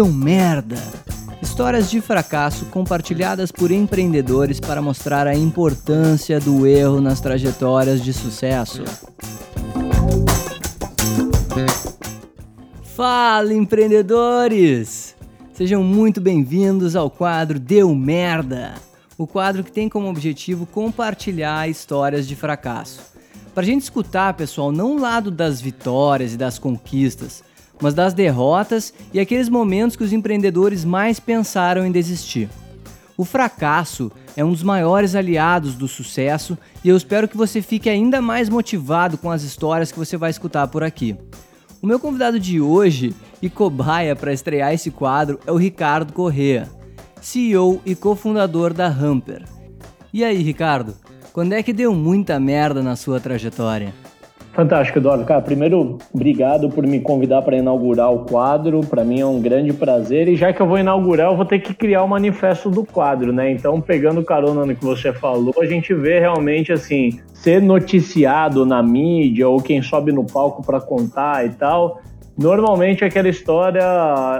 deu merda. Histórias de fracasso compartilhadas por empreendedores para mostrar a importância do erro nas trajetórias de sucesso. Fala, empreendedores! Sejam muito bem-vindos ao quadro Deu Merda, o quadro que tem como objetivo compartilhar histórias de fracasso. Para a gente escutar, pessoal, não o lado das vitórias e das conquistas, mas das derrotas e aqueles momentos que os empreendedores mais pensaram em desistir. O fracasso é um dos maiores aliados do sucesso e eu espero que você fique ainda mais motivado com as histórias que você vai escutar por aqui. O meu convidado de hoje e cobaia para estrear esse quadro é o Ricardo Correa, CEO e cofundador da Hamper. E aí, Ricardo, quando é que deu muita merda na sua trajetória? Fantástico, Eduardo. Cara, primeiro, obrigado por me convidar para inaugurar o quadro. Para mim é um grande prazer. E já que eu vou inaugurar, eu vou ter que criar o manifesto do quadro, né? Então, pegando carona no que você falou, a gente vê realmente assim ser noticiado na mídia ou quem sobe no palco para contar e tal Normalmente aquela história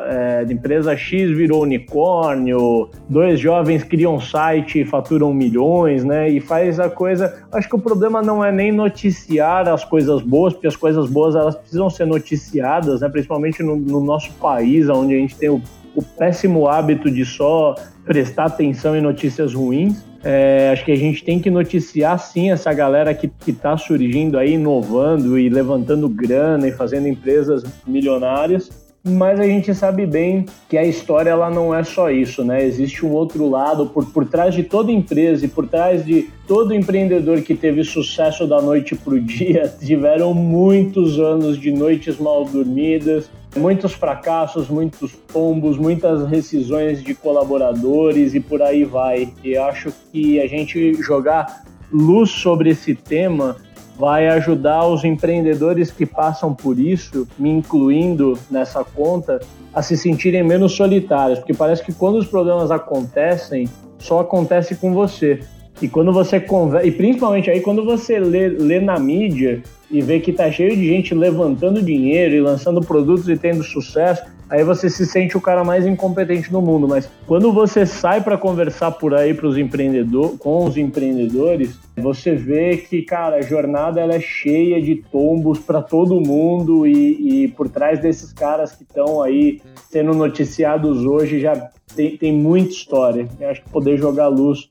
é, de empresa X virou unicórnio, dois jovens criam site e faturam milhões, né? E faz a coisa. Acho que o problema não é nem noticiar as coisas boas, porque as coisas boas elas precisam ser noticiadas, né? Principalmente no, no nosso país, onde a gente tem o, o péssimo hábito de só prestar atenção em notícias ruins. É, acho que a gente tem que noticiar sim essa galera que está surgindo aí, inovando e levantando grana e fazendo empresas milionárias mas a gente sabe bem que a história ela não é só isso, né? Existe um outro lado por, por trás de toda empresa e por trás de todo empreendedor que teve sucesso da noite para o dia, tiveram muitos anos de noites mal dormidas, muitos fracassos, muitos tombos, muitas rescisões de colaboradores e por aí vai. E acho que a gente jogar luz sobre esse tema vai ajudar os empreendedores que passam por isso, me incluindo nessa conta, a se sentirem menos solitários, porque parece que quando os problemas acontecem, só acontece com você. E quando você conversa, e principalmente aí quando você lê, lê na mídia e vê que tá cheio de gente levantando dinheiro e lançando produtos e tendo sucesso, aí você se sente o cara mais incompetente do mundo. Mas quando você sai para conversar por aí para os empreendedores, com os empreendedores, você vê que, cara, a jornada ela é cheia de tombos para todo mundo e, e, por trás desses caras que estão aí sendo noticiados hoje já tem, tem muita história. Eu acho que poder jogar luz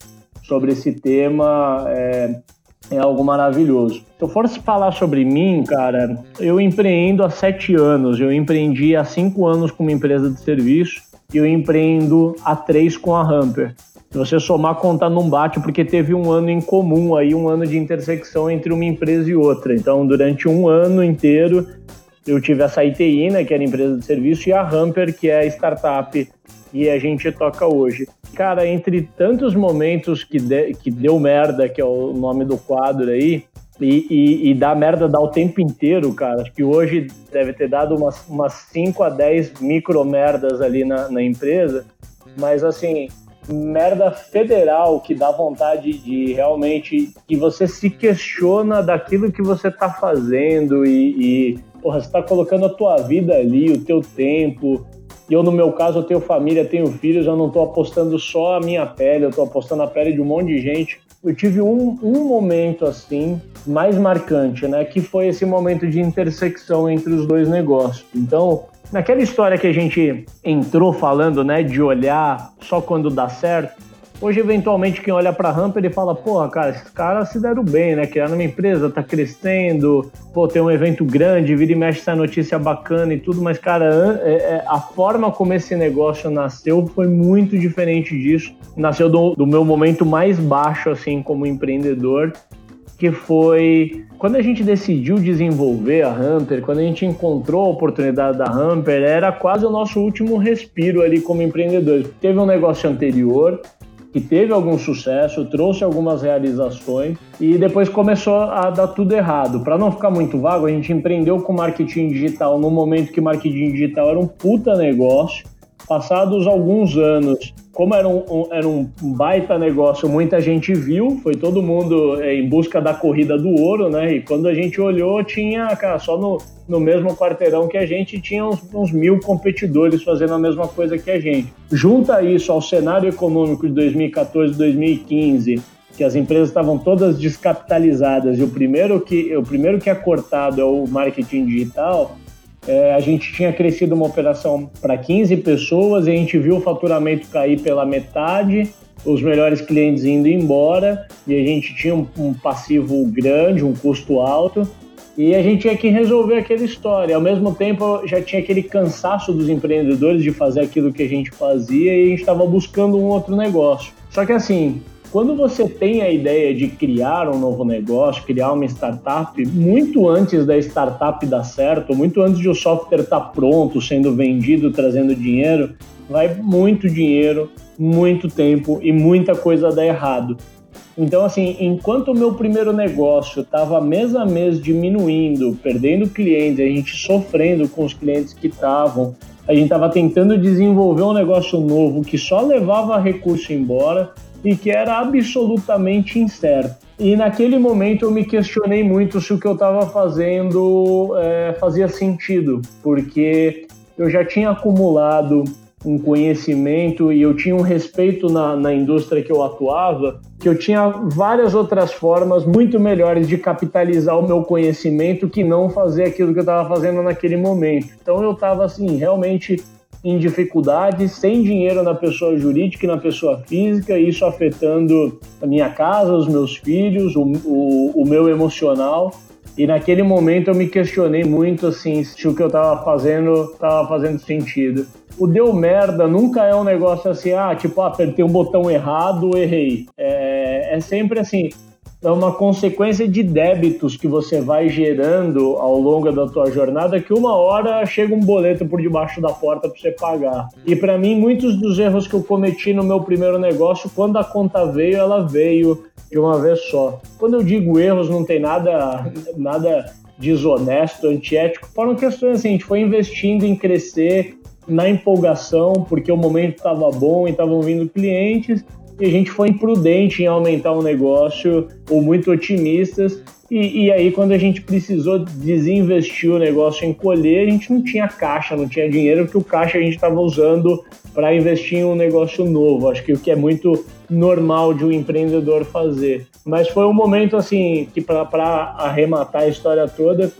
sobre esse tema é, é algo maravilhoso. Se eu for falar sobre mim, cara, eu empreendo há sete anos. Eu empreendi há cinco anos com uma empresa de serviço e eu empreendo há três com a Hamper. Se você somar, conta não bate, porque teve um ano em comum aí, um ano de intersecção entre uma empresa e outra. Então, durante um ano inteiro, eu tive essa ITI, né, que era empresa de serviço, e a Hamper, que é a startup e a gente toca hoje. Cara, entre tantos momentos que, de, que deu merda, que é o nome do quadro aí, e, e, e dá merda dá o tempo inteiro, cara. Acho que hoje deve ter dado umas, umas 5 a 10 micro merdas ali na, na empresa, mas assim, merda federal que dá vontade de realmente que você se questiona daquilo que você tá fazendo e, e porra, você tá colocando a tua vida ali, o teu tempo, e eu, no meu caso, eu tenho família, tenho filhos, eu não estou apostando só a minha pele, eu estou apostando a pele de um monte de gente. Eu tive um, um momento assim, mais marcante, né? Que foi esse momento de intersecção entre os dois negócios. Então, naquela história que a gente entrou falando, né? De olhar só quando dá certo, Hoje, eventualmente, quem olha para a rampa, ele fala, porra, cara, esses caras se deram bem, né? Criaram uma empresa, tá crescendo, pô, tem um evento grande, vira e mexe essa notícia bacana e tudo, mas, cara, é, é, a forma como esse negócio nasceu foi muito diferente disso. Nasceu do, do meu momento mais baixo, assim, como empreendedor, que foi quando a gente decidiu desenvolver a Hamper, quando a gente encontrou a oportunidade da Hamper, era quase o nosso último respiro ali como empreendedor. Teve um negócio anterior, que teve algum sucesso, trouxe algumas realizações e depois começou a dar tudo errado. Para não ficar muito vago, a gente empreendeu com marketing digital no momento que marketing digital era um puta negócio. Passados alguns anos, como era um, um, era um baita negócio, muita gente viu, foi todo mundo é, em busca da corrida do ouro, né? E quando a gente olhou, tinha, cara, só no, no mesmo quarteirão que a gente, tinha uns, uns mil competidores fazendo a mesma coisa que a gente. Junta isso ao cenário econômico de 2014, 2015, que as empresas estavam todas descapitalizadas e o primeiro que, o primeiro que é cortado é o marketing digital, é, a gente tinha crescido uma operação para 15 pessoas e a gente viu o faturamento cair pela metade, os melhores clientes indo embora e a gente tinha um, um passivo grande, um custo alto e a gente tinha que resolver aquela história. Ao mesmo tempo, já tinha aquele cansaço dos empreendedores de fazer aquilo que a gente fazia e a gente estava buscando um outro negócio. Só que assim, quando você tem a ideia de criar um novo negócio, criar uma startup, muito antes da startup dar certo, muito antes de o software estar tá pronto, sendo vendido, trazendo dinheiro, vai muito dinheiro, muito tempo e muita coisa dar errado. Então, assim, enquanto o meu primeiro negócio estava mês a mês diminuindo, perdendo clientes, a gente sofrendo com os clientes que estavam, a gente estava tentando desenvolver um negócio novo que só levava recurso embora, e que era absolutamente incerto. E naquele momento eu me questionei muito se o que eu estava fazendo é, fazia sentido, porque eu já tinha acumulado um conhecimento e eu tinha um respeito na, na indústria que eu atuava, que eu tinha várias outras formas muito melhores de capitalizar o meu conhecimento que não fazer aquilo que eu estava fazendo naquele momento. Então eu estava assim, realmente em dificuldades, sem dinheiro na pessoa jurídica e na pessoa física, isso afetando a minha casa, os meus filhos, o, o, o meu emocional. E naquele momento eu me questionei muito assim se o que eu estava fazendo estava fazendo sentido. O deu merda nunca é um negócio assim, ah, tipo, ah, apertei um botão errado, errei. É, é sempre assim, é uma consequência de débitos que você vai gerando ao longo da tua jornada que uma hora chega um boleto por debaixo da porta para você pagar. E para mim, muitos dos erros que eu cometi no meu primeiro negócio, quando a conta veio, ela veio de uma vez só. Quando eu digo erros, não tem nada, nada desonesto, antiético, foram questões assim, a gente foi investindo em crescer na empolgação, porque o momento estava bom e estavam vindo clientes, e a gente foi imprudente em aumentar o negócio ou muito otimistas. E, e, aí, quando a gente precisou desinvestir o negócio em colher, a gente não tinha caixa, não tinha dinheiro, porque o caixa a gente estava usando para investir em um negócio novo. Acho que o que é muito normal de um empreendedor fazer. Mas foi um momento assim que, para arrematar a história toda,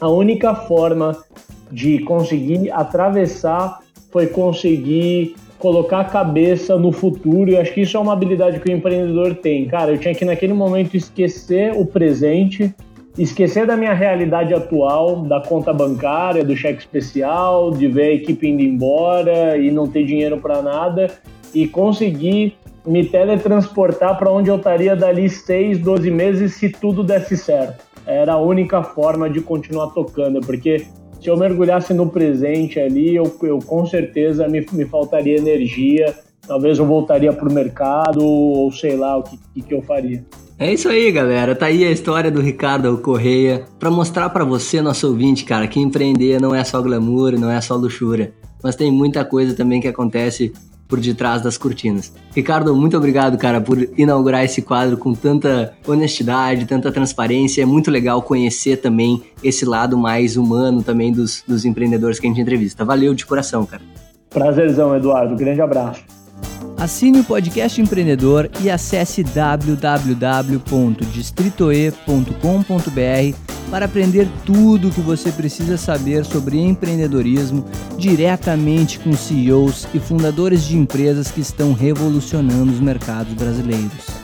a única forma de conseguir atravessar foi conseguir colocar a cabeça no futuro, e acho que isso é uma habilidade que o empreendedor tem. Cara, eu tinha que naquele momento esquecer o presente, esquecer da minha realidade atual, da conta bancária, do cheque especial, de ver a equipe indo embora e não ter dinheiro para nada e conseguir me teletransportar para onde eu estaria dali 6, 12 meses se tudo desse certo. Era a única forma de continuar tocando, porque se eu mergulhasse no presente ali, eu, eu com certeza me, me faltaria energia. Talvez eu voltaria para o mercado, ou sei lá o que, que eu faria. É isso aí, galera. Tá aí a história do Ricardo Correia para mostrar para você, nosso ouvinte, cara, que empreender não é só glamour, não é só luxúria, mas tem muita coisa também que acontece por detrás das cortinas. Ricardo, muito obrigado, cara, por inaugurar esse quadro com tanta honestidade, tanta transparência. É muito legal conhecer também esse lado mais humano também dos, dos empreendedores que a gente entrevista. Valeu de coração, cara. Prazerzão, Eduardo. Grande abraço. Assine o podcast empreendedor e acesse www.distritoe.com.br para aprender tudo o que você precisa saber sobre empreendedorismo diretamente com CEOs e fundadores de empresas que estão revolucionando os mercados brasileiros.